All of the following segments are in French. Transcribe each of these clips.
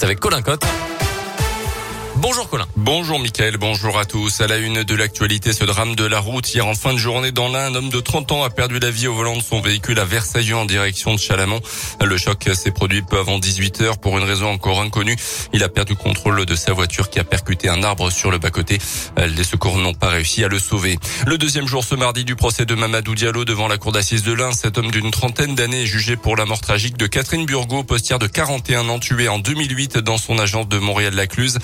C'est avec Colin Cotte. Bonjour Colin. Bonjour Mickaël, bonjour à tous. À la une de l'actualité, ce drame de la route. Hier en fin de journée dans l'Ain, un homme de 30 ans a perdu la vie au volant de son véhicule à Versailles en direction de Chalamont. Le choc s'est produit peu avant 18 heures pour une raison encore inconnue. Il a perdu contrôle de sa voiture qui a percuté un arbre sur le bas-côté. Les secours n'ont pas réussi à le sauver. Le deuxième jour ce mardi du procès de Mamadou Diallo devant la cour d'assises de l'Ain, cet homme d'une trentaine d'années est jugé pour la mort tragique de Catherine Burgot, postière de 41 ans tuée en 2008 dans son agence de Montréal-Lacluse.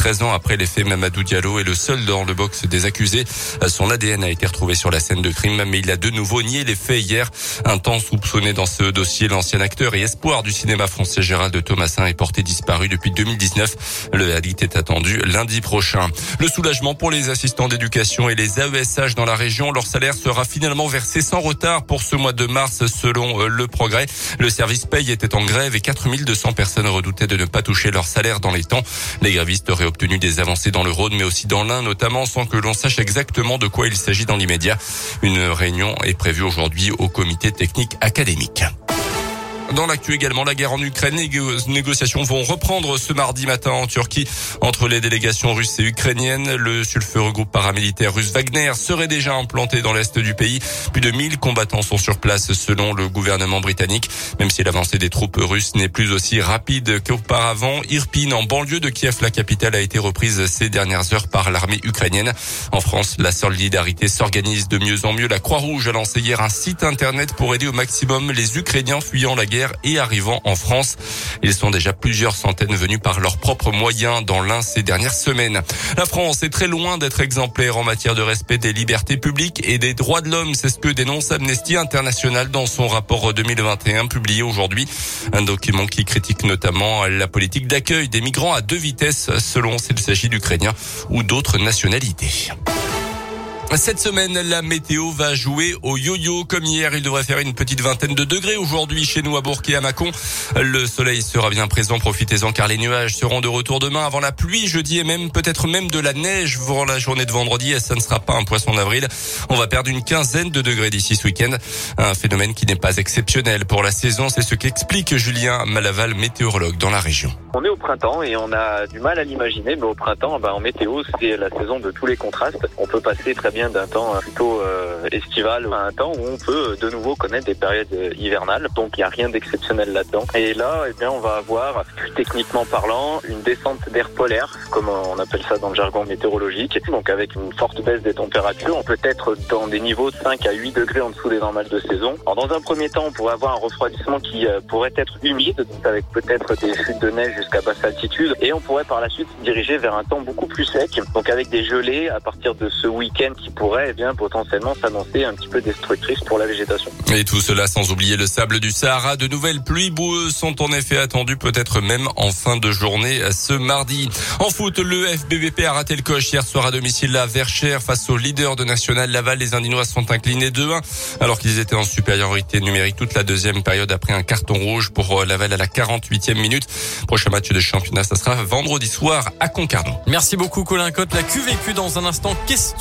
13 ans après les faits, Mamadou Diallo est le seul dans le box des accusés. Son ADN a été retrouvé sur la scène de crime, mais il a de nouveau nié les faits hier. Un temps soupçonné dans ce dossier, l'ancien acteur et espoir du cinéma français Gérald Thomasin est porté disparu depuis 2019. Le verdict est attendu lundi prochain. Le soulagement pour les assistants d'éducation et les AESH dans la région. Leur salaire sera finalement versé sans retard pour ce mois de mars selon euh, le progrès. Le service paye était en grève et 4200 personnes redoutaient de ne pas toucher leur salaire dans les temps. Les grévistes auraient obtenu des avancées dans le Rhône, mais aussi dans l'Ain, notamment sans que l'on sache exactement de quoi il s'agit dans l'immédiat. Une réunion est prévue aujourd'hui au comité technique académique. Dans l'actu également, la guerre en Ukraine, les négociations vont reprendre ce mardi matin en Turquie entre les délégations russes et ukrainiennes. Le sulfureux groupe paramilitaire russe Wagner serait déjà implanté dans l'est du pays. Plus de 1000 combattants sont sur place selon le gouvernement britannique. Même si l'avancée des troupes russes n'est plus aussi rapide qu'auparavant, Irpin, en banlieue de Kiev, la capitale, a été reprise ces dernières heures par l'armée ukrainienne. En France, la solidarité s'organise de mieux en mieux. La Croix-Rouge a lancé hier un site internet pour aider au maximum les Ukrainiens fuyant la guerre et arrivant en France. Ils sont déjà plusieurs centaines venus par leurs propres moyens dans l'un ces dernières semaines. La France est très loin d'être exemplaire en matière de respect des libertés publiques et des droits de l'homme. C'est ce que dénonce Amnesty International dans son rapport 2021 publié aujourd'hui. Un document qui critique notamment la politique d'accueil des migrants à deux vitesses selon s'il s'agit d'Ukrainiens ou d'autres nationalités. Cette semaine, la météo va jouer au yo-yo. Comme hier, il devrait faire une petite vingtaine de degrés aujourd'hui chez nous à Bourg et à Mâcon. Le soleil sera bien présent. Profitez-en car les nuages seront de retour demain avant la pluie jeudi et même peut-être même de la neige pour la journée de vendredi. Et ça ne sera pas un poisson d'avril. On va perdre une quinzaine de degrés d'ici ce week-end. Un phénomène qui n'est pas exceptionnel pour la saison. C'est ce qu'explique Julien Malaval, météorologue dans la région. On est au printemps et on a du mal à l'imaginer, mais au printemps, ben, en météo, c'est la saison de tous les contrastes. On peut passer très bien d'un temps euh, plutôt euh, estival à un temps où on peut euh, de nouveau connaître des périodes hivernales. Donc il n'y a rien d'exceptionnel là-dedans. Et là, eh bien, on va avoir, plus techniquement parlant, une descente d'air polaire, comme on appelle ça dans le jargon météorologique. Donc avec une forte baisse des températures, on peut être dans des niveaux de 5 à 8 degrés en dessous des normales de saison. Alors dans un premier temps, on pourrait avoir un refroidissement qui pourrait être humide, avec peut-être des chutes de neige jusqu'à basse altitude. Et on pourrait par la suite se diriger vers un temps beaucoup plus sec, donc avec des gelées à partir de ce week-end qui pourrait eh bien potentiellement s'annoncer un petit peu destructrice pour la végétation. Et tout cela sans oublier le sable du Sahara. De nouvelles pluies boueuses sont en effet attendues peut-être même en fin de journée ce mardi. En foot, le FBVP a raté le coche hier soir à domicile à Verchères face au leader de National Laval. Les Indinois sont inclinés 2-1 alors qu'ils étaient en supériorité numérique toute la deuxième période après un carton rouge pour Laval à la 48e minute. Prochain match de championnat, ça sera vendredi soir à Concarneau. Merci beaucoup Colin Cotte. La QVQ dans un instant. Question